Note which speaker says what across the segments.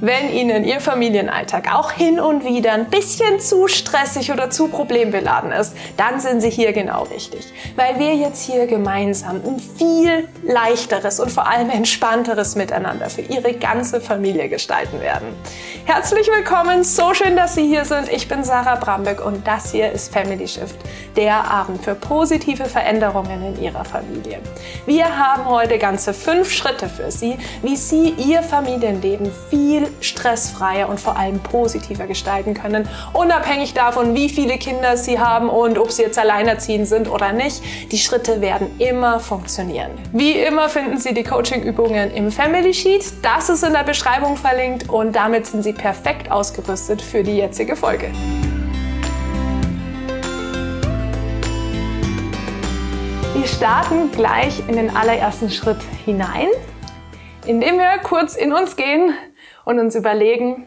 Speaker 1: Wenn Ihnen Ihr Familienalltag auch hin und wieder ein bisschen zu stressig oder zu problembeladen ist, dann sind Sie hier genau richtig. Weil wir jetzt hier gemeinsam ein viel leichteres und vor allem entspannteres Miteinander für Ihre ganze Familie gestalten werden. Herzlich willkommen, so schön, dass Sie hier sind. Ich bin Sarah Brambeck und das hier ist Family Shift, der Abend für positive Veränderungen in Ihrer Familie. Wir haben heute ganze fünf Schritte für Sie, wie Sie Ihr Familienleben viel stressfreier und vor allem positiver gestalten können, unabhängig davon, wie viele Kinder sie haben und ob sie jetzt alleinerziehend sind oder nicht. Die Schritte werden immer funktionieren. Wie immer finden Sie die Coaching-Übungen im Family Sheet. Das ist in der Beschreibung verlinkt und damit sind Sie perfekt ausgerüstet für die jetzige Folge. Wir starten gleich in den allerersten Schritt hinein, indem wir kurz in uns gehen, und uns überlegen,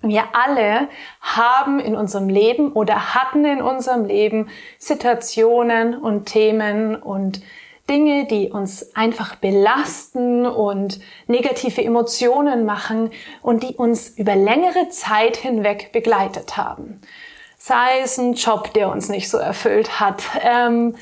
Speaker 1: wir alle haben in unserem Leben oder hatten in unserem Leben Situationen und Themen und Dinge, die uns einfach belasten und negative Emotionen machen und die uns über längere Zeit hinweg begleitet haben. Sei es ein Job, der uns nicht so erfüllt hat, ähm,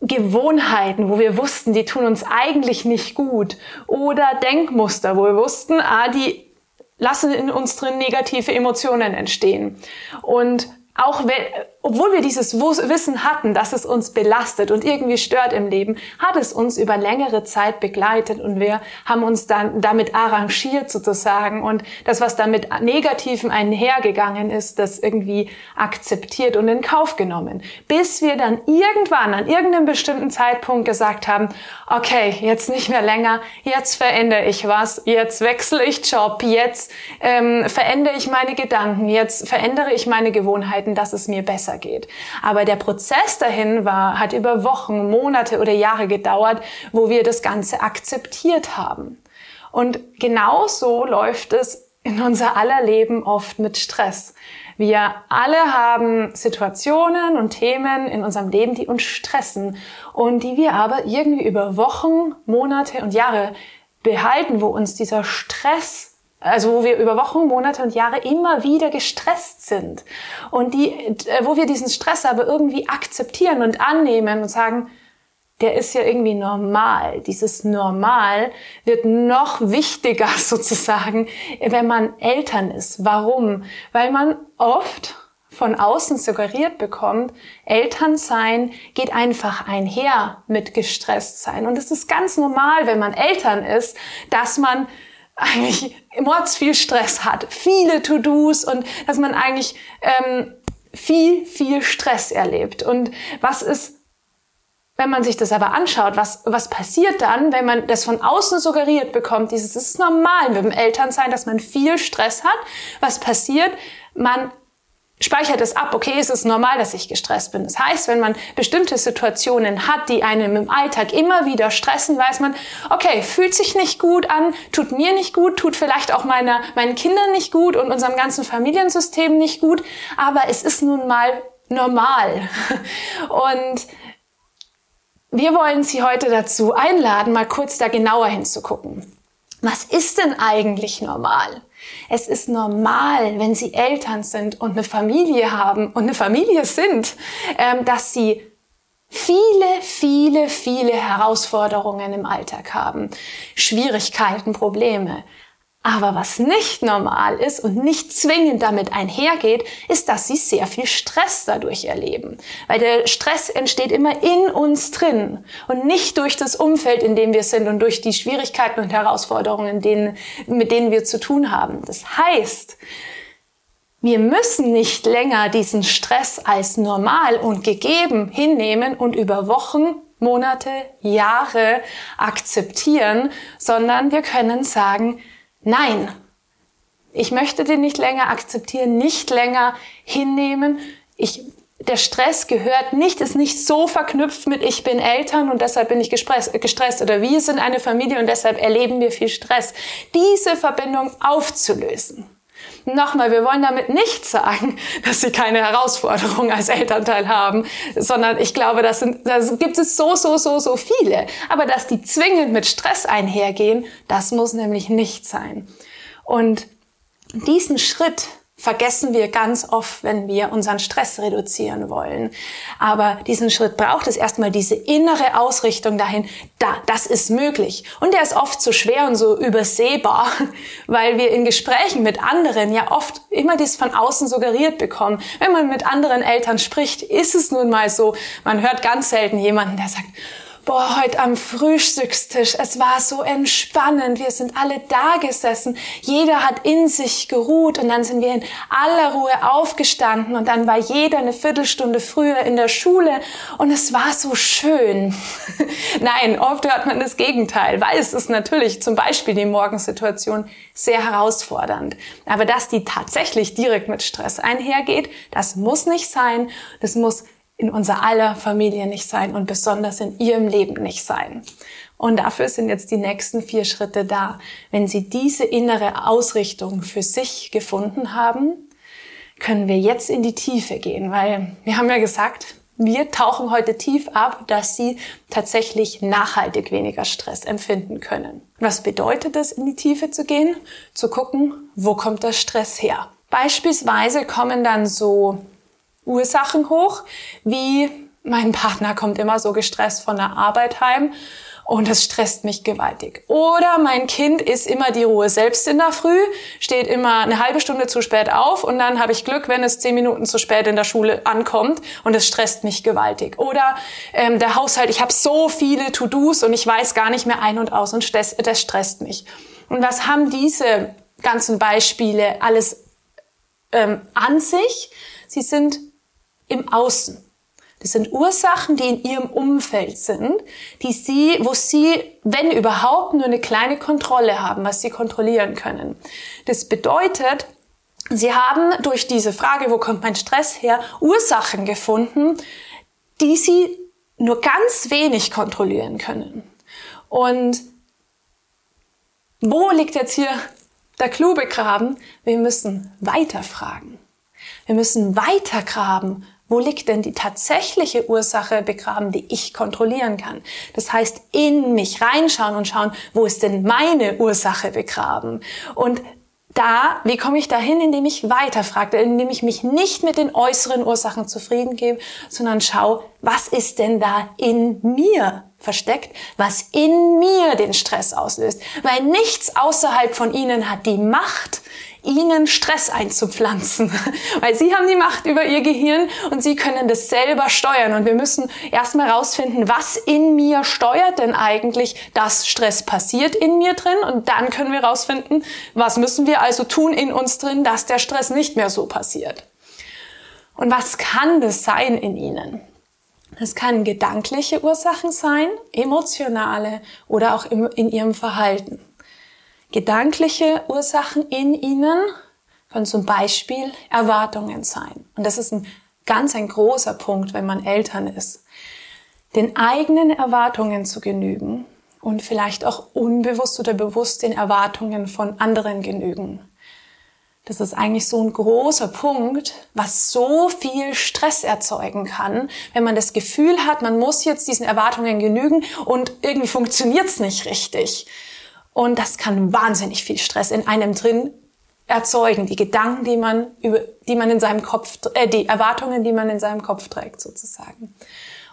Speaker 1: Gewohnheiten, wo wir wussten, die tun uns eigentlich nicht gut, oder Denkmuster, wo wir wussten, ah, die lassen in uns drin negative Emotionen entstehen. Und auch wenn, obwohl wir dieses Wissen hatten, dass es uns belastet und irgendwie stört im Leben, hat es uns über längere Zeit begleitet und wir haben uns dann damit arrangiert sozusagen und das, was damit Negativen einhergegangen ist, das irgendwie akzeptiert und in Kauf genommen. Bis wir dann irgendwann an irgendeinem bestimmten Zeitpunkt gesagt haben, okay, jetzt nicht mehr länger, jetzt verändere ich was, jetzt wechsle ich Job, jetzt ähm, verändere ich meine Gedanken, jetzt verändere ich meine Gewohnheiten, dass es mir besser geht. Aber der Prozess dahin war, hat über Wochen, Monate oder Jahre gedauert, wo wir das Ganze akzeptiert haben. Und genauso läuft es in unser aller Leben oft mit Stress. Wir alle haben Situationen und Themen in unserem Leben, die uns stressen und die wir aber irgendwie über Wochen, Monate und Jahre behalten, wo uns dieser Stress, also wo wir über Wochen, Monate und Jahre immer wieder gestresst sind und die, äh, wo wir diesen Stress aber irgendwie akzeptieren und annehmen und sagen, der ist ja irgendwie normal. Dieses Normal wird noch wichtiger sozusagen, wenn man Eltern ist. Warum? Weil man oft von außen suggeriert bekommt, Elternsein geht einfach einher mit gestresst sein. Und es ist ganz normal, wenn man Eltern ist, dass man eigentlich mords viel Stress hat, viele To-Dos und dass man eigentlich ähm, viel, viel Stress erlebt. Und was ist wenn man sich das aber anschaut, was, was passiert dann, wenn man das von außen suggeriert bekommt, dieses, es ist normal mit dem Elternsein, dass man viel Stress hat. Was passiert? Man speichert es ab, okay, es ist normal, dass ich gestresst bin. Das heißt, wenn man bestimmte Situationen hat, die einem im Alltag immer wieder stressen, weiß man, okay, fühlt sich nicht gut an, tut mir nicht gut, tut vielleicht auch meiner, meinen Kindern nicht gut und unserem ganzen Familiensystem nicht gut, aber es ist nun mal normal. Und wir wollen Sie heute dazu einladen, mal kurz da genauer hinzugucken. Was ist denn eigentlich normal? Es ist normal, wenn Sie Eltern sind und eine Familie haben und eine Familie sind, ähm, dass Sie viele, viele, viele Herausforderungen im Alltag haben, Schwierigkeiten, Probleme. Aber was nicht normal ist und nicht zwingend damit einhergeht, ist, dass sie sehr viel Stress dadurch erleben. Weil der Stress entsteht immer in uns drin und nicht durch das Umfeld, in dem wir sind und durch die Schwierigkeiten und Herausforderungen, denen, mit denen wir zu tun haben. Das heißt, wir müssen nicht länger diesen Stress als normal und gegeben hinnehmen und über Wochen, Monate, Jahre akzeptieren, sondern wir können sagen, Nein, ich möchte den nicht länger akzeptieren, nicht länger hinnehmen. Ich, der Stress gehört nicht, ist nicht so verknüpft mit ich bin Eltern und deshalb bin ich gestresst oder wir sind eine Familie und deshalb erleben wir viel Stress. Diese Verbindung aufzulösen. Nochmal, wir wollen damit nicht sagen, dass sie keine Herausforderungen als Elternteil haben, sondern ich glaube, das, sind, das gibt es so, so, so, so viele. Aber dass die zwingend mit Stress einhergehen, das muss nämlich nicht sein. Und diesen Schritt vergessen wir ganz oft, wenn wir unseren Stress reduzieren wollen. Aber diesen Schritt braucht es erstmal diese innere Ausrichtung dahin, da, das ist möglich. Und der ist oft so schwer und so übersehbar, weil wir in Gesprächen mit anderen ja oft immer dies von außen suggeriert bekommen. Wenn man mit anderen Eltern spricht, ist es nun mal so, man hört ganz selten jemanden, der sagt, boah, heute am Frühstückstisch, es war so entspannend, wir sind alle da gesessen, jeder hat in sich geruht und dann sind wir in aller Ruhe aufgestanden und dann war jeder eine Viertelstunde früher in der Schule und es war so schön. Nein, oft hört man das Gegenteil, weil es ist natürlich zum Beispiel die Morgensituation sehr herausfordernd. Aber dass die tatsächlich direkt mit Stress einhergeht, das muss nicht sein. Das muss in unser aller Familie nicht sein und besonders in ihrem Leben nicht sein. Und dafür sind jetzt die nächsten vier Schritte da. Wenn Sie diese innere Ausrichtung für sich gefunden haben, können wir jetzt in die Tiefe gehen, weil wir haben ja gesagt, wir tauchen heute tief ab, dass Sie tatsächlich nachhaltig weniger Stress empfinden können. Was bedeutet es, in die Tiefe zu gehen? Zu gucken, wo kommt der Stress her? Beispielsweise kommen dann so Ursachen hoch, wie mein Partner kommt immer so gestresst von der Arbeit heim und es stresst mich gewaltig. Oder mein Kind ist immer die Ruhe selbst in der Früh, steht immer eine halbe Stunde zu spät auf und dann habe ich Glück, wenn es zehn Minuten zu spät in der Schule ankommt und es stresst mich gewaltig. Oder ähm, der Haushalt, ich habe so viele To-Dos und ich weiß gar nicht mehr ein und aus und das, das stresst mich. Und was haben diese ganzen Beispiele alles ähm, an sich? Sie sind im Außen. Das sind Ursachen, die in ihrem Umfeld sind, die sie, wo sie, wenn überhaupt, nur eine kleine Kontrolle haben, was sie kontrollieren können. Das bedeutet, sie haben durch diese Frage, wo kommt mein Stress her, Ursachen gefunden, die sie nur ganz wenig kontrollieren können. Und wo liegt jetzt hier der Clou begraben? Wir müssen weiterfragen. Wir müssen weitergraben wo liegt denn die tatsächliche Ursache begraben, die ich kontrollieren kann? Das heißt, in mich reinschauen und schauen, wo ist denn meine Ursache begraben? Und da, wie komme ich dahin, indem ich weiterfrage, indem ich mich nicht mit den äußeren Ursachen zufrieden gebe, sondern schaue, was ist denn da in mir versteckt, was in mir den Stress auslöst. Weil nichts außerhalb von ihnen hat die Macht, ihnen Stress einzupflanzen, weil sie haben die Macht über ihr Gehirn und sie können das selber steuern und wir müssen erstmal rausfinden, was in mir steuert denn eigentlich, dass Stress passiert in mir drin und dann können wir rausfinden, was müssen wir also tun in uns drin, dass der Stress nicht mehr so passiert. Und was kann das sein in ihnen? Das können gedankliche Ursachen sein, emotionale oder auch in ihrem Verhalten. Gedankliche Ursachen in ihnen können zum Beispiel Erwartungen sein. Und das ist ein ganz ein großer Punkt, wenn man Eltern ist. Den eigenen Erwartungen zu genügen und vielleicht auch unbewusst oder bewusst den Erwartungen von anderen genügen. Das ist eigentlich so ein großer Punkt, was so viel Stress erzeugen kann, wenn man das Gefühl hat, man muss jetzt diesen Erwartungen genügen und irgendwie funktioniert's nicht richtig. Und das kann wahnsinnig viel Stress in einem drin erzeugen. Die Gedanken, die man über, die man in seinem Kopf, äh, die Erwartungen, die man in seinem Kopf trägt, sozusagen.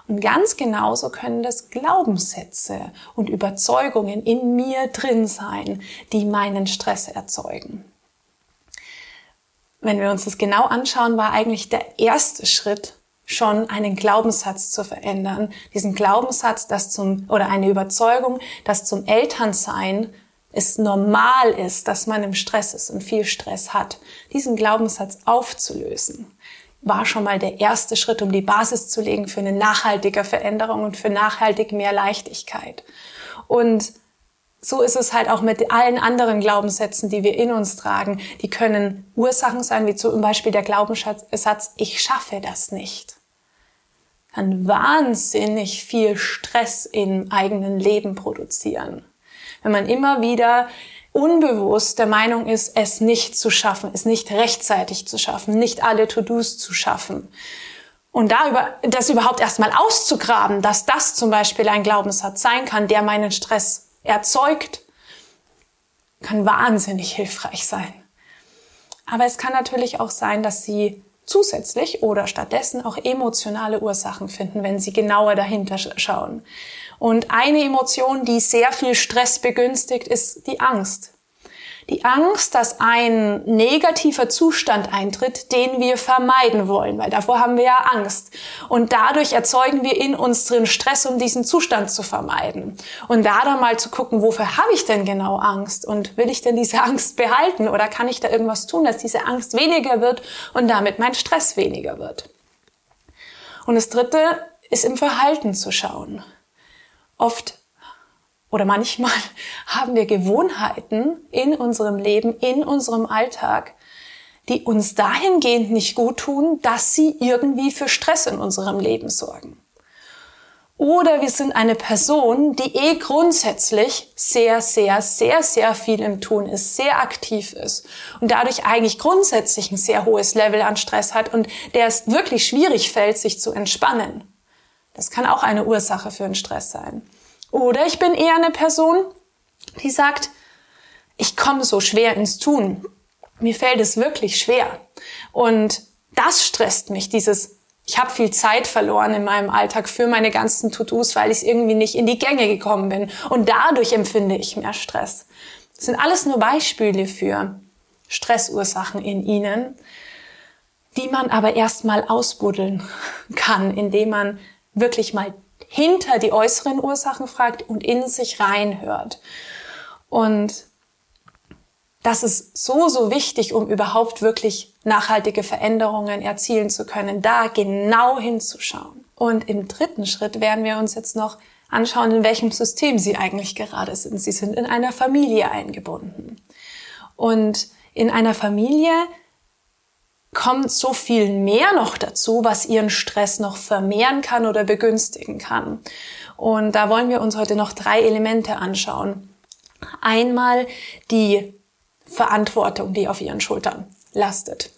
Speaker 1: Und ganz genauso können das Glaubenssätze und Überzeugungen in mir drin sein, die meinen Stress erzeugen. Wenn wir uns das genau anschauen, war eigentlich der erste Schritt schon einen Glaubenssatz zu verändern. Diesen Glaubenssatz, dass zum, oder eine Überzeugung, dass zum Elternsein es normal ist, dass man im Stress ist und viel Stress hat. Diesen Glaubenssatz aufzulösen, war schon mal der erste Schritt, um die Basis zu legen für eine nachhaltige Veränderung und für nachhaltig mehr Leichtigkeit. Und so ist es halt auch mit allen anderen Glaubenssätzen, die wir in uns tragen. Die können Ursachen sein, wie zum Beispiel der Glaubenssatz, ich schaffe das nicht kann wahnsinnig viel Stress im eigenen Leben produzieren. Wenn man immer wieder unbewusst der Meinung ist, es nicht zu schaffen, es nicht rechtzeitig zu schaffen, nicht alle To-Dos zu schaffen. Und da über, das überhaupt erstmal auszugraben, dass das zum Beispiel ein Glaubenssatz sein kann, der meinen Stress erzeugt, kann wahnsinnig hilfreich sein. Aber es kann natürlich auch sein, dass sie zusätzlich oder stattdessen auch emotionale Ursachen finden, wenn sie genauer dahinter schauen. Und eine Emotion, die sehr viel Stress begünstigt, ist die Angst. Die Angst, dass ein negativer Zustand eintritt, den wir vermeiden wollen, weil davor haben wir ja Angst. Und dadurch erzeugen wir in uns drin Stress, um diesen Zustand zu vermeiden. Und da dann mal zu gucken, wofür habe ich denn genau Angst? Und will ich denn diese Angst behalten? Oder kann ich da irgendwas tun, dass diese Angst weniger wird und damit mein Stress weniger wird? Und das dritte ist im Verhalten zu schauen. Oft oder manchmal haben wir Gewohnheiten in unserem Leben, in unserem Alltag, die uns dahingehend nicht gut tun, dass sie irgendwie für Stress in unserem Leben sorgen. Oder wir sind eine Person, die eh grundsätzlich sehr, sehr, sehr, sehr viel im Tun ist, sehr aktiv ist und dadurch eigentlich grundsätzlich ein sehr hohes Level an Stress hat und der es wirklich schwierig fällt, sich zu entspannen. Das kann auch eine Ursache für einen Stress sein. Oder ich bin eher eine Person, die sagt, ich komme so schwer ins Tun. Mir fällt es wirklich schwer. Und das stresst mich, dieses, ich habe viel Zeit verloren in meinem Alltag für meine ganzen To-Dos, weil ich irgendwie nicht in die Gänge gekommen bin. Und dadurch empfinde ich mehr Stress. Das sind alles nur Beispiele für Stressursachen in ihnen, die man aber erstmal ausbuddeln kann, indem man wirklich mal hinter die äußeren Ursachen fragt und in sich reinhört. Und das ist so, so wichtig, um überhaupt wirklich nachhaltige Veränderungen erzielen zu können, da genau hinzuschauen. Und im dritten Schritt werden wir uns jetzt noch anschauen, in welchem System Sie eigentlich gerade sind. Sie sind in einer Familie eingebunden. Und in einer Familie kommt so viel mehr noch dazu, was ihren Stress noch vermehren kann oder begünstigen kann. Und da wollen wir uns heute noch drei Elemente anschauen. Einmal die Verantwortung, die auf ihren Schultern lastet.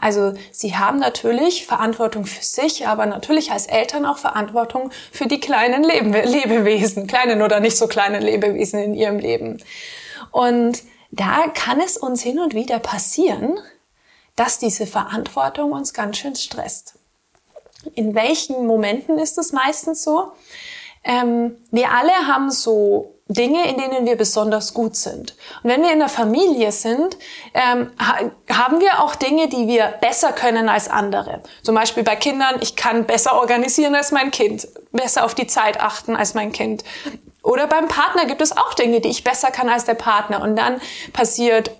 Speaker 1: Also sie haben natürlich Verantwortung für sich, aber natürlich als Eltern auch Verantwortung für die kleinen Lebewesen, kleinen oder nicht so kleinen Lebewesen in ihrem Leben. Und da kann es uns hin und wieder passieren, dass diese Verantwortung uns ganz schön stresst. In welchen Momenten ist es meistens so? Ähm, wir alle haben so Dinge, in denen wir besonders gut sind. Und wenn wir in der Familie sind, ähm, ha haben wir auch Dinge, die wir besser können als andere. Zum Beispiel bei Kindern, ich kann besser organisieren als mein Kind, besser auf die Zeit achten als mein Kind. Oder beim Partner gibt es auch Dinge, die ich besser kann als der Partner. Und dann passiert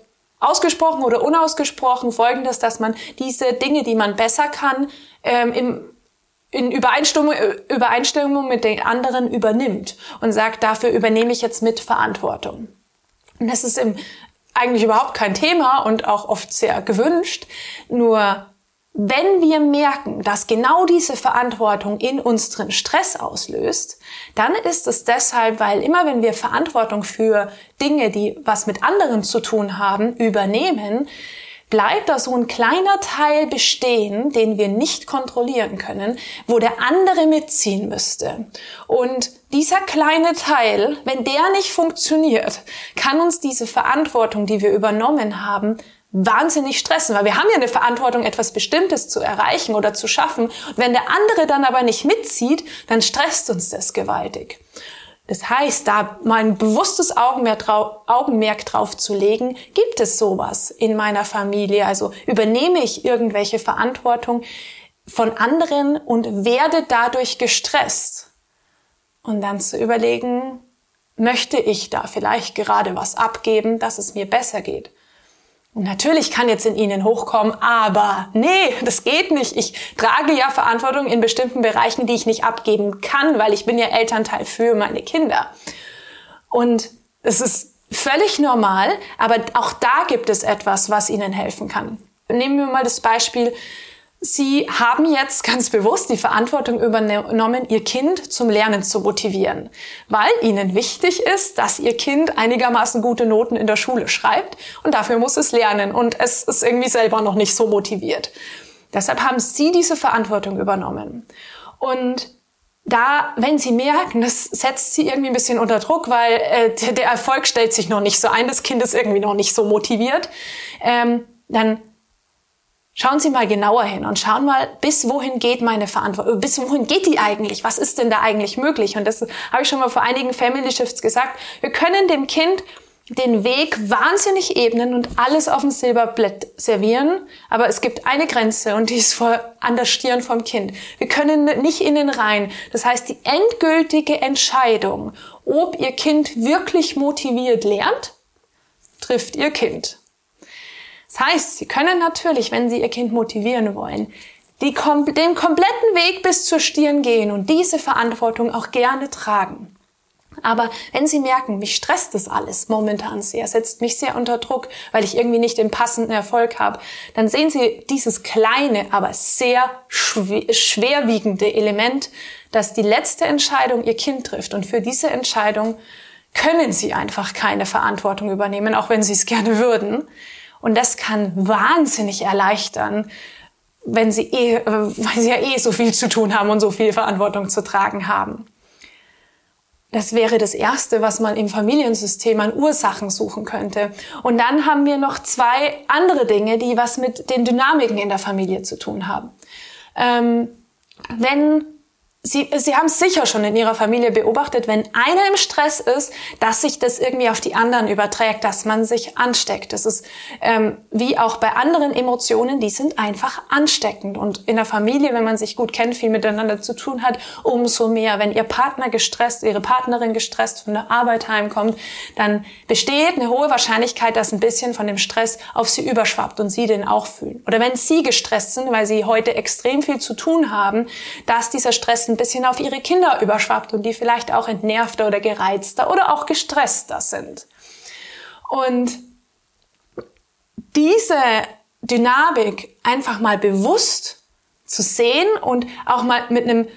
Speaker 1: ausgesprochen oder unausgesprochen folgendes, dass man diese Dinge, die man besser kann, ähm, im, in Übereinstimmung, Übereinstimmung mit den anderen übernimmt und sagt, dafür übernehme ich jetzt mit Verantwortung. Und das ist im, eigentlich überhaupt kein Thema und auch oft sehr gewünscht. Nur wenn wir merken, dass genau diese Verantwortung in uns drin Stress auslöst, dann ist es deshalb, weil immer wenn wir Verantwortung für Dinge, die was mit anderen zu tun haben, übernehmen, bleibt da so ein kleiner Teil bestehen, den wir nicht kontrollieren können, wo der andere mitziehen müsste. Und dieser kleine Teil, wenn der nicht funktioniert, kann uns diese Verantwortung, die wir übernommen haben, wahnsinnig stressen, weil wir haben ja eine Verantwortung, etwas Bestimmtes zu erreichen oder zu schaffen. Und wenn der andere dann aber nicht mitzieht, dann stresst uns das gewaltig. Das heißt, da mal ein bewusstes Augenmerk drauf, Augenmerk drauf zu legen, gibt es sowas in meiner Familie? Also übernehme ich irgendwelche Verantwortung von anderen und werde dadurch gestresst? Und dann zu überlegen, möchte ich da vielleicht gerade was abgeben, dass es mir besser geht? Natürlich kann jetzt in Ihnen hochkommen, aber nee, das geht nicht. Ich trage ja Verantwortung in bestimmten Bereichen, die ich nicht abgeben kann, weil ich bin ja Elternteil für meine Kinder. Und es ist völlig normal, aber auch da gibt es etwas, was Ihnen helfen kann. Nehmen wir mal das Beispiel, Sie haben jetzt ganz bewusst die Verantwortung übernommen, Ihr Kind zum Lernen zu motivieren, weil Ihnen wichtig ist, dass Ihr Kind einigermaßen gute Noten in der Schule schreibt und dafür muss es lernen und es ist irgendwie selber noch nicht so motiviert. Deshalb haben Sie diese Verantwortung übernommen. Und da, wenn Sie merken, das setzt Sie irgendwie ein bisschen unter Druck, weil äh, der Erfolg stellt sich noch nicht so ein, das Kind ist irgendwie noch nicht so motiviert, ähm, dann Schauen Sie mal genauer hin und schauen mal, bis wohin geht meine Verantwortung, bis wohin geht die eigentlich? Was ist denn da eigentlich möglich? Und das habe ich schon mal vor einigen Family Shifts gesagt. Wir können dem Kind den Weg wahnsinnig ebnen und alles auf dem Silberblett servieren, aber es gibt eine Grenze und die ist vor, an der Stirn vom Kind. Wir können nicht in den rein. Das heißt, die endgültige Entscheidung, ob Ihr Kind wirklich motiviert lernt, trifft Ihr Kind. Das heißt, Sie können natürlich, wenn Sie Ihr Kind motivieren wollen, die, den kompletten Weg bis zur Stirn gehen und diese Verantwortung auch gerne tragen. Aber wenn Sie merken, mich stresst das alles momentan sehr, setzt mich sehr unter Druck, weil ich irgendwie nicht den passenden Erfolg habe, dann sehen Sie dieses kleine, aber sehr schwerwiegende Element, dass die letzte Entscheidung Ihr Kind trifft. Und für diese Entscheidung können Sie einfach keine Verantwortung übernehmen, auch wenn Sie es gerne würden. Und das kann wahnsinnig erleichtern, wenn sie eh, weil sie ja eh so viel zu tun haben und so viel Verantwortung zu tragen haben. Das wäre das Erste, was man im Familiensystem an Ursachen suchen könnte. Und dann haben wir noch zwei andere Dinge, die was mit den Dynamiken in der Familie zu tun haben. Ähm, wenn Sie, Sie haben sicher schon in Ihrer Familie beobachtet, wenn einer im Stress ist, dass sich das irgendwie auf die anderen überträgt, dass man sich ansteckt. Das ist ähm, wie auch bei anderen Emotionen, die sind einfach ansteckend. Und in der Familie, wenn man sich gut kennt, viel miteinander zu tun hat, umso mehr. Wenn Ihr Partner gestresst, Ihre Partnerin gestresst von der Arbeit heimkommt, dann besteht eine hohe Wahrscheinlichkeit, dass ein bisschen von dem Stress auf Sie überschwappt und Sie den auch fühlen. Oder wenn Sie gestresst sind, weil Sie heute extrem viel zu tun haben, dass dieser Stress ein bisschen auf ihre Kinder überschwappt und die vielleicht auch entnervter oder gereizter oder auch gestresster sind. Und diese Dynamik einfach mal bewusst zu sehen und auch mal mit einem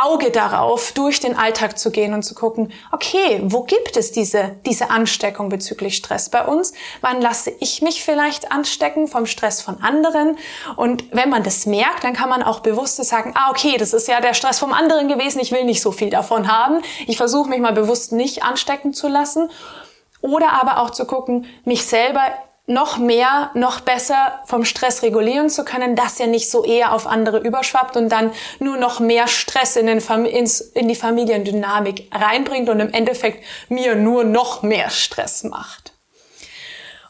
Speaker 1: Auge darauf, durch den Alltag zu gehen und zu gucken, okay, wo gibt es diese, diese Ansteckung bezüglich Stress bei uns? Wann lasse ich mich vielleicht anstecken vom Stress von anderen? Und wenn man das merkt, dann kann man auch bewusst sagen, ah, okay, das ist ja der Stress vom anderen gewesen, ich will nicht so viel davon haben. Ich versuche mich mal bewusst nicht anstecken zu lassen. Oder aber auch zu gucken, mich selber noch mehr, noch besser vom Stress regulieren zu können, dass er nicht so eher auf andere überschwappt und dann nur noch mehr Stress in, den ins, in die Familiendynamik reinbringt und im Endeffekt mir nur noch mehr Stress macht.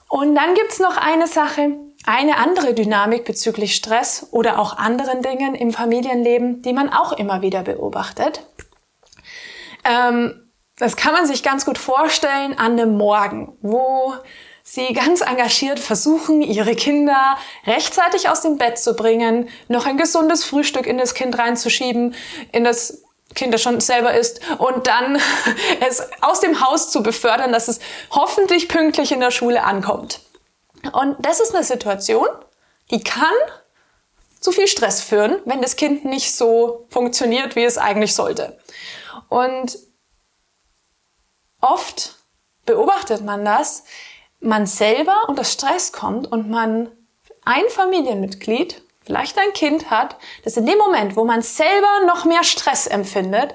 Speaker 1: Und dann gibt's noch eine Sache, eine andere Dynamik bezüglich Stress oder auch anderen Dingen im Familienleben, die man auch immer wieder beobachtet. Ähm, das kann man sich ganz gut vorstellen an einem Morgen, wo sie ganz engagiert versuchen, ihre Kinder rechtzeitig aus dem Bett zu bringen, noch ein gesundes Frühstück in das Kind reinzuschieben, in das Kind, das schon selber ist, und dann es aus dem Haus zu befördern, dass es hoffentlich pünktlich in der Schule ankommt. Und das ist eine Situation, die kann zu viel Stress führen, wenn das Kind nicht so funktioniert, wie es eigentlich sollte. Und oft beobachtet man das, man selber unter Stress kommt und man ein Familienmitglied, vielleicht ein Kind hat, das in dem Moment, wo man selber noch mehr Stress empfindet,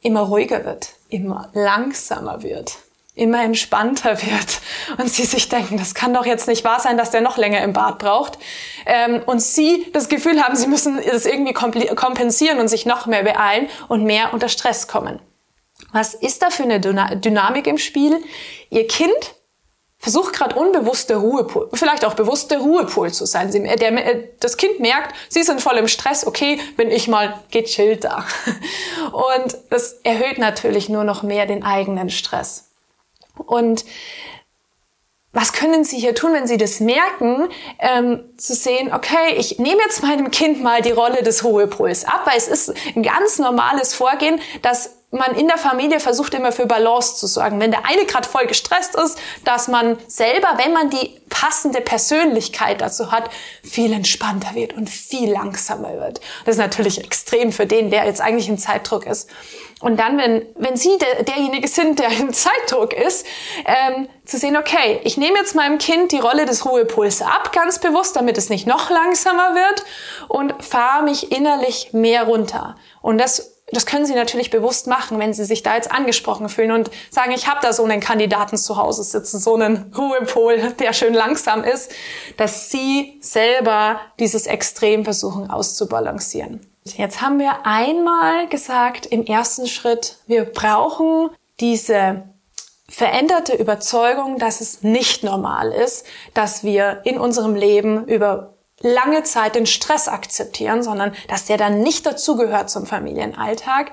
Speaker 1: immer ruhiger wird, immer langsamer wird, immer entspannter wird und sie sich denken, das kann doch jetzt nicht wahr sein, dass der noch länger im Bad braucht ähm, und sie das Gefühl haben, sie müssen es irgendwie kompensieren und sich noch mehr beeilen und mehr unter Stress kommen. Was ist da für eine Dynamik im Spiel? Ihr Kind versucht gerade unbewusst der Ruhepol, vielleicht auch bewusst der Ruhepol zu sein. Sie, der, das Kind merkt, sie sind voll im Stress, okay, bin ich mal gechillt da. Und das erhöht natürlich nur noch mehr den eigenen Stress. Und was können Sie hier tun, wenn Sie das merken, ähm, zu sehen, okay, ich nehme jetzt meinem Kind mal die Rolle des Ruhepols ab, weil es ist ein ganz normales Vorgehen, dass man in der Familie versucht immer für Balance zu sorgen. Wenn der eine gerade voll gestresst ist, dass man selber, wenn man die passende Persönlichkeit dazu hat, viel entspannter wird und viel langsamer wird. Das ist natürlich extrem für den, der jetzt eigentlich in Zeitdruck ist. Und dann, wenn, wenn Sie der, derjenige sind, der in Zeitdruck ist, ähm, zu sehen, okay, ich nehme jetzt meinem Kind die Rolle des Ruhepuls ab, ganz bewusst, damit es nicht noch langsamer wird und fahre mich innerlich mehr runter. Und das das können Sie natürlich bewusst machen, wenn Sie sich da jetzt angesprochen fühlen und sagen, ich habe da so einen Kandidaten zu Hause sitzen, so einen Ruhepol, der schön langsam ist, dass Sie selber dieses Extrem versuchen auszubalancieren. Jetzt haben wir einmal gesagt im ersten Schritt, wir brauchen diese veränderte Überzeugung, dass es nicht normal ist, dass wir in unserem Leben über lange Zeit den Stress akzeptieren, sondern dass der dann nicht dazugehört zum Familienalltag.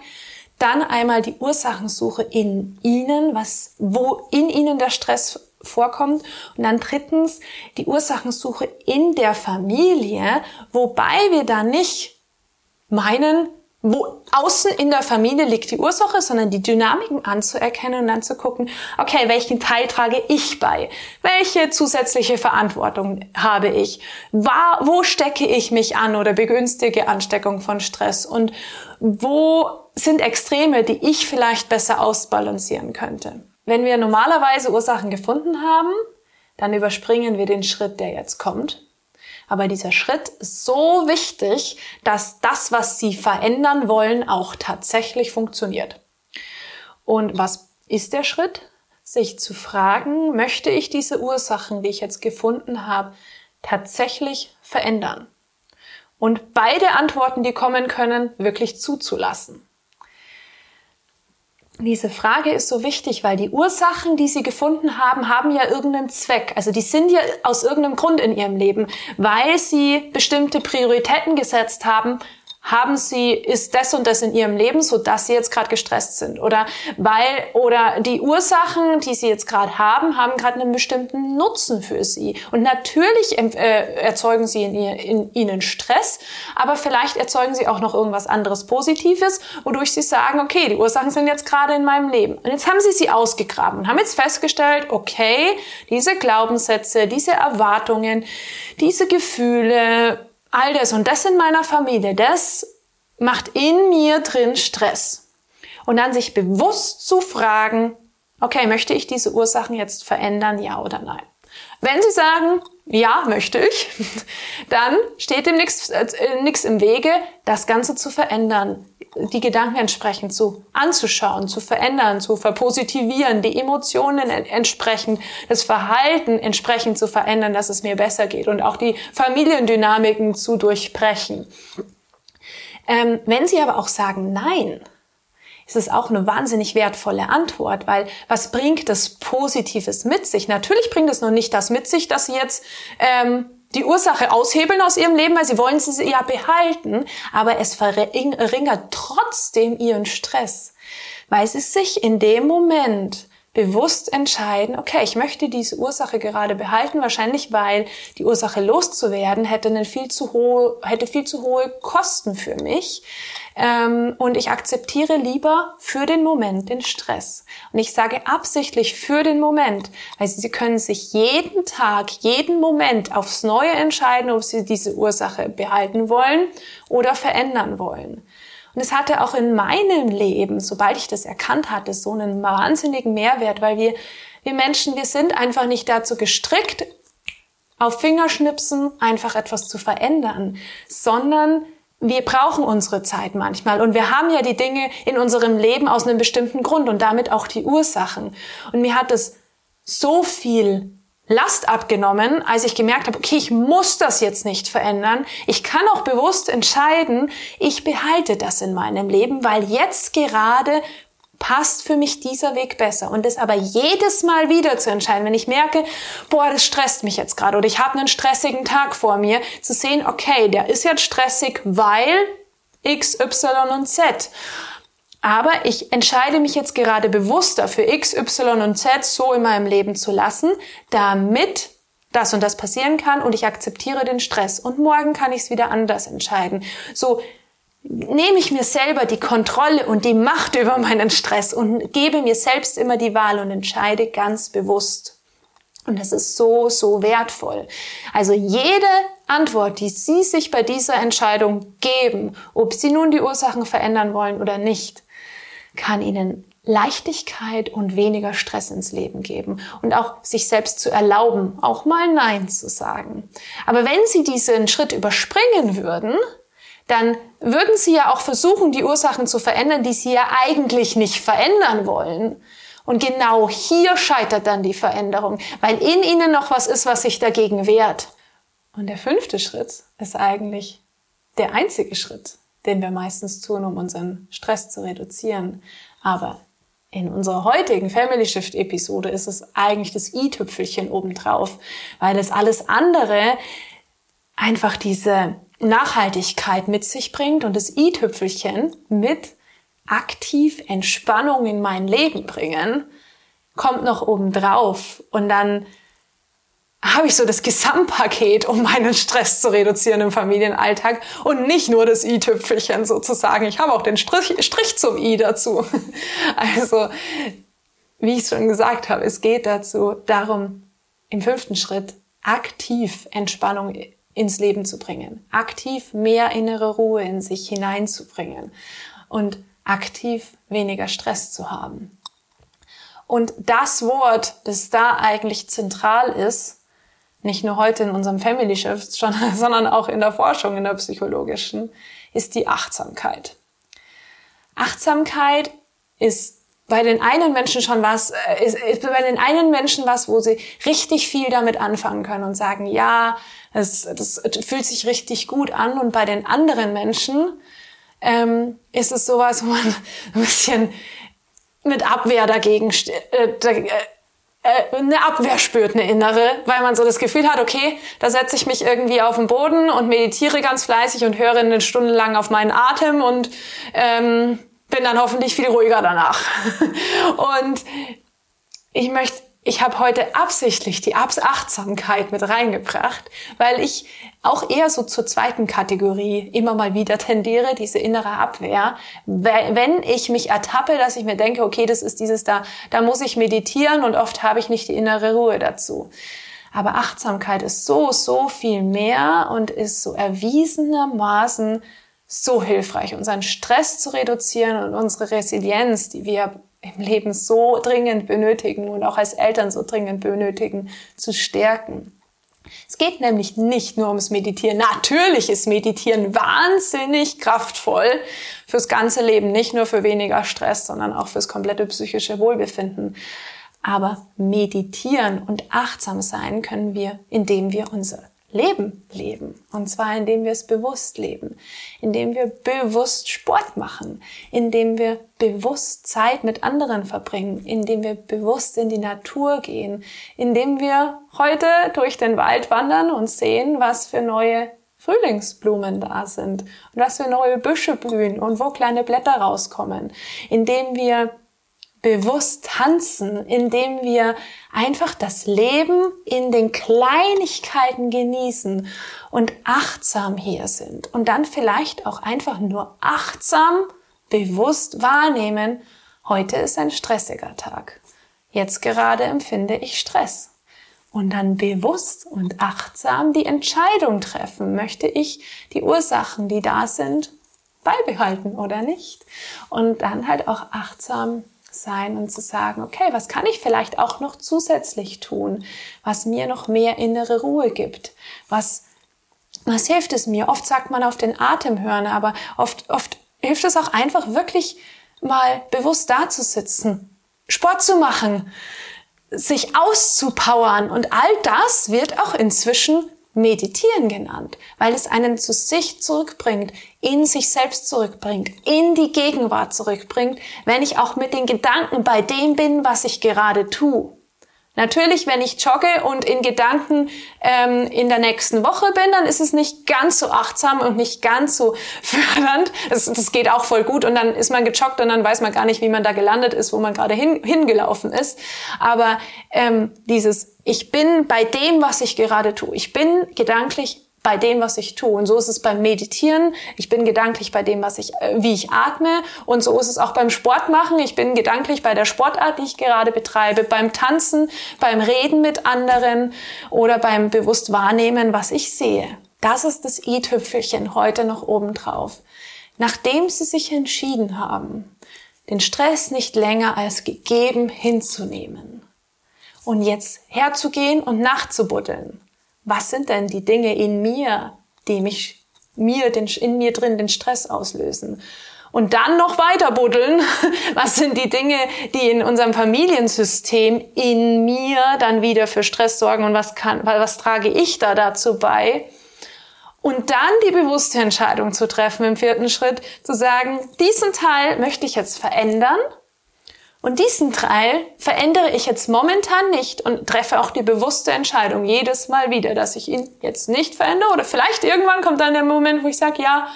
Speaker 1: Dann einmal die Ursachensuche in Ihnen, was, wo in Ihnen der Stress vorkommt. Und dann drittens die Ursachensuche in der Familie, wobei wir da nicht meinen, wo außen in der Familie liegt die Ursache, sondern die Dynamiken anzuerkennen und dann zu gucken, okay, welchen Teil trage ich bei? Welche zusätzliche Verantwortung habe ich? wo stecke ich mich an oder begünstige Ansteckung von Stress? Und wo sind Extreme, die ich vielleicht besser ausbalancieren könnte? Wenn wir normalerweise Ursachen gefunden haben, dann überspringen wir den Schritt, der jetzt kommt aber dieser Schritt ist so wichtig, dass das, was Sie verändern wollen, auch tatsächlich funktioniert. Und was ist der Schritt? Sich zu fragen, möchte ich diese Ursachen, die ich jetzt gefunden habe, tatsächlich verändern? Und beide Antworten, die kommen können, wirklich zuzulassen. Diese Frage ist so wichtig, weil die Ursachen, die sie gefunden haben, haben ja irgendeinen Zweck. Also die sind ja aus irgendeinem Grund in ihrem Leben, weil sie bestimmte Prioritäten gesetzt haben, haben sie, ist das und das in ihrem Leben, so dass sie jetzt gerade gestresst sind oder weil, oder die Ursachen, die sie jetzt gerade haben, haben gerade einen bestimmten Nutzen für sie. Und natürlich äh, erzeugen sie in, ihr, in ihnen Stress, aber vielleicht erzeugen sie auch noch irgendwas anderes Positives, wodurch sie sagen, okay, die Ursachen sind jetzt gerade in meinem Leben. Und jetzt haben sie sie ausgegraben und haben jetzt festgestellt, okay, diese Glaubenssätze, diese Erwartungen, diese Gefühle, all das und das in meiner Familie, das macht in mir drin Stress. Und dann sich bewusst zu fragen, okay, möchte ich diese Ursachen jetzt verändern, ja oder nein? Wenn Sie sagen, ja, möchte ich, dann steht dem nichts äh, im Wege, das Ganze zu verändern, die Gedanken entsprechend zu anzuschauen, zu verändern, zu verpositivieren, die Emotionen entsprechend, das Verhalten entsprechend zu verändern, dass es mir besser geht und auch die Familiendynamiken zu durchbrechen. Ähm, wenn Sie aber auch sagen Nein, ist es auch eine wahnsinnig wertvolle Antwort, weil was bringt das Positives mit sich? Natürlich bringt es noch nicht das mit sich, dass Sie jetzt ähm, die Ursache aushebeln aus ihrem Leben, weil sie wollen sie ja behalten, aber es verringert trotzdem ihren Stress, weil sie sich in dem Moment bewusst entscheiden, okay, ich möchte diese Ursache gerade behalten, wahrscheinlich weil die Ursache loszuwerden hätte, einen viel zu hohe, hätte viel zu hohe Kosten für mich. Ähm, und ich akzeptiere lieber für den Moment den Stress. Und ich sage absichtlich für den Moment, weil Sie können sich jeden Tag, jeden Moment aufs Neue entscheiden, ob Sie diese Ursache behalten wollen oder verändern wollen. Und es hatte auch in meinem Leben, sobald ich das erkannt hatte, so einen wahnsinnigen Mehrwert, weil wir, wir Menschen, wir sind einfach nicht dazu gestrickt, auf Fingerschnipsen einfach etwas zu verändern, sondern wir brauchen unsere Zeit manchmal und wir haben ja die Dinge in unserem Leben aus einem bestimmten Grund und damit auch die Ursachen. Und mir hat es so viel Last abgenommen, als ich gemerkt habe, okay, ich muss das jetzt nicht verändern. Ich kann auch bewusst entscheiden, ich behalte das in meinem Leben, weil jetzt gerade passt für mich dieser Weg besser. Und das aber jedes Mal wieder zu entscheiden, wenn ich merke, boah, das stresst mich jetzt gerade oder ich habe einen stressigen Tag vor mir, zu sehen, okay, der ist jetzt stressig, weil X, Y und Z. Aber ich entscheide mich jetzt gerade bewusster für X, Y und Z so in meinem Leben zu lassen, damit das und das passieren kann und ich akzeptiere den Stress und morgen kann ich es wieder anders entscheiden. So nehme ich mir selber die Kontrolle und die Macht über meinen Stress und gebe mir selbst immer die Wahl und entscheide ganz bewusst. Und das ist so, so wertvoll. Also jede Antwort, die Sie sich bei dieser Entscheidung geben, ob Sie nun die Ursachen verändern wollen oder nicht, kann ihnen Leichtigkeit und weniger Stress ins Leben geben und auch sich selbst zu erlauben, auch mal Nein zu sagen. Aber wenn sie diesen Schritt überspringen würden, dann würden sie ja auch versuchen, die Ursachen zu verändern, die sie ja eigentlich nicht verändern wollen. Und genau hier scheitert dann die Veränderung, weil in ihnen noch was ist, was sich dagegen wehrt. Und der fünfte Schritt ist eigentlich der einzige Schritt, den wir meistens tun, um unseren Stress zu reduzieren. Aber in unserer heutigen Family Shift Episode ist es eigentlich das i-Tüpfelchen obendrauf, weil das alles andere einfach diese Nachhaltigkeit mit sich bringt und das i-Tüpfelchen mit aktiv Entspannung in mein Leben bringen, kommt noch obendrauf und dann habe ich so das Gesamtpaket, um meinen Stress zu reduzieren im Familienalltag und nicht nur das i-Tüpfelchen sozusagen. Ich habe auch den Strich, Strich zum i dazu. Also, wie ich schon gesagt habe, es geht dazu darum, im fünften Schritt aktiv Entspannung ins Leben zu bringen, aktiv mehr innere Ruhe in sich hineinzubringen und aktiv weniger Stress zu haben. Und das Wort, das da eigentlich zentral ist, nicht nur heute in unserem Family Shift, sondern auch in der Forschung, in der psychologischen, ist die Achtsamkeit. Achtsamkeit ist bei den einen Menschen schon was, äh, ist, ist bei den einen Menschen was, wo sie richtig viel damit anfangen können und sagen, ja, das, das fühlt sich richtig gut an. Und bei den anderen Menschen ähm, ist es sowas, wo man ein bisschen mit Abwehr dagegen äh, äh, äh, eine Abwehr spürt, eine innere, weil man so das Gefühl hat, okay, da setze ich mich irgendwie auf den Boden und meditiere ganz fleißig und höre eine Stunde lang auf meinen Atem und ähm, bin dann hoffentlich viel ruhiger danach. und ich möchte ich habe heute absichtlich die Achtsamkeit mit reingebracht, weil ich auch eher so zur zweiten Kategorie immer mal wieder tendiere, diese innere Abwehr. Wenn ich mich ertappe, dass ich mir denke, okay, das ist dieses da, da muss ich meditieren und oft habe ich nicht die innere Ruhe dazu. Aber Achtsamkeit ist so, so viel mehr und ist so erwiesenermaßen so hilfreich, unseren Stress zu reduzieren und unsere Resilienz, die wir im Leben so dringend benötigen und auch als Eltern so dringend benötigen, zu stärken. Es geht nämlich nicht nur ums Meditieren. Natürlich ist Meditieren wahnsinnig kraftvoll fürs ganze Leben, nicht nur für weniger Stress, sondern auch fürs komplette psychische Wohlbefinden. Aber meditieren und achtsam sein können wir, indem wir unser Leben leben. Und zwar indem wir es bewusst leben, indem wir bewusst Sport machen, indem wir bewusst Zeit mit anderen verbringen, indem wir bewusst in die Natur gehen, indem wir heute durch den Wald wandern und sehen, was für neue Frühlingsblumen da sind. Und was für neue Büsche blühen und wo kleine Blätter rauskommen, indem wir bewusst tanzen, indem wir einfach das Leben in den Kleinigkeiten genießen und achtsam hier sind und dann vielleicht auch einfach nur achtsam, bewusst wahrnehmen, heute ist ein stressiger Tag. Jetzt gerade empfinde ich Stress. Und dann bewusst und achtsam die Entscheidung treffen, möchte ich die Ursachen, die da sind, beibehalten oder nicht. Und dann halt auch achtsam sein und zu sagen, okay, was kann ich vielleicht auch noch zusätzlich tun, was mir noch mehr innere Ruhe gibt, was was hilft es mir? Oft sagt man auf den Atem hören, aber oft, oft hilft es auch einfach wirklich mal bewusst da zu sitzen, Sport zu machen, sich auszupowern und all das wird auch inzwischen Meditieren genannt, weil es einen zu sich zurückbringt, in sich selbst zurückbringt, in die Gegenwart zurückbringt, wenn ich auch mit den Gedanken bei dem bin, was ich gerade tue. Natürlich, wenn ich jogge und in Gedanken ähm, in der nächsten Woche bin, dann ist es nicht ganz so achtsam und nicht ganz so fördernd. Das, das geht auch voll gut und dann ist man gejoggt und dann weiß man gar nicht, wie man da gelandet ist, wo man gerade hin, hingelaufen ist. Aber ähm, dieses Ich bin bei dem, was ich gerade tue. Ich bin gedanklich bei dem, was ich tue. Und so ist es beim Meditieren. Ich bin gedanklich bei dem, was ich, äh, wie ich atme. Und so ist es auch beim Sport machen. Ich bin gedanklich bei der Sportart, die ich gerade betreibe, beim Tanzen, beim Reden mit anderen oder beim bewusst wahrnehmen, was ich sehe. Das ist das i-Tüpfelchen heute noch oben drauf. Nachdem Sie sich entschieden haben, den Stress nicht länger als gegeben hinzunehmen und jetzt herzugehen und nachzubuddeln was sind denn die Dinge in mir, die mich mir den, in mir drin den Stress auslösen. Und dann noch weiter buddeln. Was sind die Dinge, die in unserem Familiensystem in mir dann wieder für Stress sorgen und was kann, was trage ich da dazu bei? Und dann die bewusste Entscheidung zu treffen im vierten Schritt, zu sagen, diesen Teil möchte ich jetzt verändern und diesen Teil verändere ich jetzt momentan nicht und treffe auch die bewusste Entscheidung jedes Mal wieder, dass ich ihn jetzt nicht verändere. Oder vielleicht irgendwann kommt dann der Moment, wo ich sage, ja,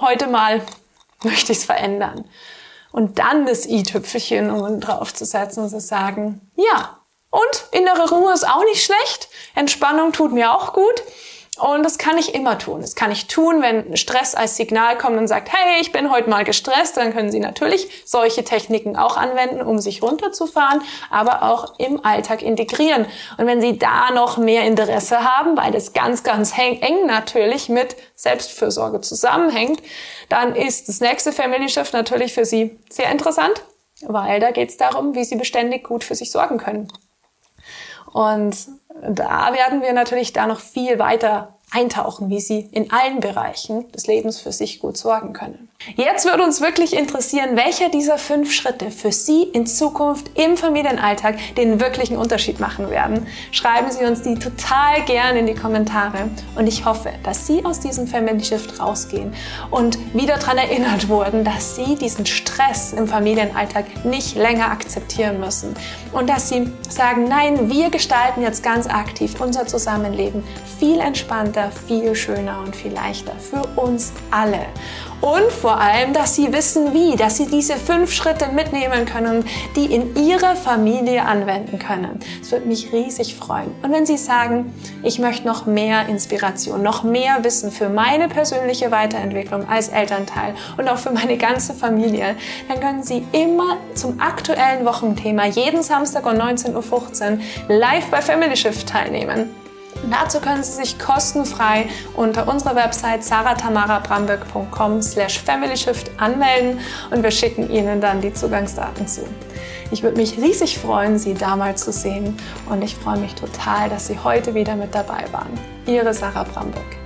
Speaker 1: heute mal möchte ich es verändern. Und dann das i-Tüpfelchen, um drauf zu setzen und zu sagen, ja. Und innere Ruhe ist auch nicht schlecht. Entspannung tut mir auch gut. Und das kann ich immer tun. Das kann ich tun, wenn Stress als Signal kommt und sagt, hey, ich bin heute mal gestresst, dann können Sie natürlich solche Techniken auch anwenden, um sich runterzufahren, aber auch im Alltag integrieren. Und wenn Sie da noch mehr Interesse haben, weil das ganz, ganz eng natürlich mit Selbstfürsorge zusammenhängt, dann ist das nächste Family Shift natürlich für Sie sehr interessant, weil da geht es darum, wie Sie beständig gut für sich sorgen können. Und da werden wir natürlich da noch viel weiter eintauchen, wie sie in allen Bereichen des Lebens für sich gut sorgen können. Jetzt würde uns wirklich interessieren, welcher dieser fünf Schritte für Sie in Zukunft im Familienalltag den wirklichen Unterschied machen werden. Schreiben Sie uns die total gern in die Kommentare und ich hoffe, dass Sie aus diesem Family Shift rausgehen und wieder daran erinnert wurden, dass Sie diesen Stress im Familienalltag nicht länger akzeptieren müssen und dass Sie sagen, nein, wir gestalten jetzt ganz aktiv unser Zusammenleben viel entspannter, viel schöner und viel leichter für uns alle. Und vor allem, dass sie wissen wie, dass sie diese fünf Schritte mitnehmen können, die in ihrer Familie anwenden können. Es würde mich riesig freuen. Und wenn Sie sagen, ich möchte noch mehr Inspiration, noch mehr Wissen für meine persönliche Weiterentwicklung als Elternteil und auch für meine ganze Familie, dann können Sie immer zum aktuellen Wochenthema jeden Samstag um 19.15 Uhr live bei Family Shift teilnehmen. Dazu können Sie sich kostenfrei unter unserer Website saratamarabramböck.com slash familyshift anmelden und wir schicken Ihnen dann die Zugangsdaten zu. Ich würde mich riesig freuen, Sie da mal zu sehen und ich freue mich total, dass Sie heute wieder mit dabei waren. Ihre Sarah Bramböck.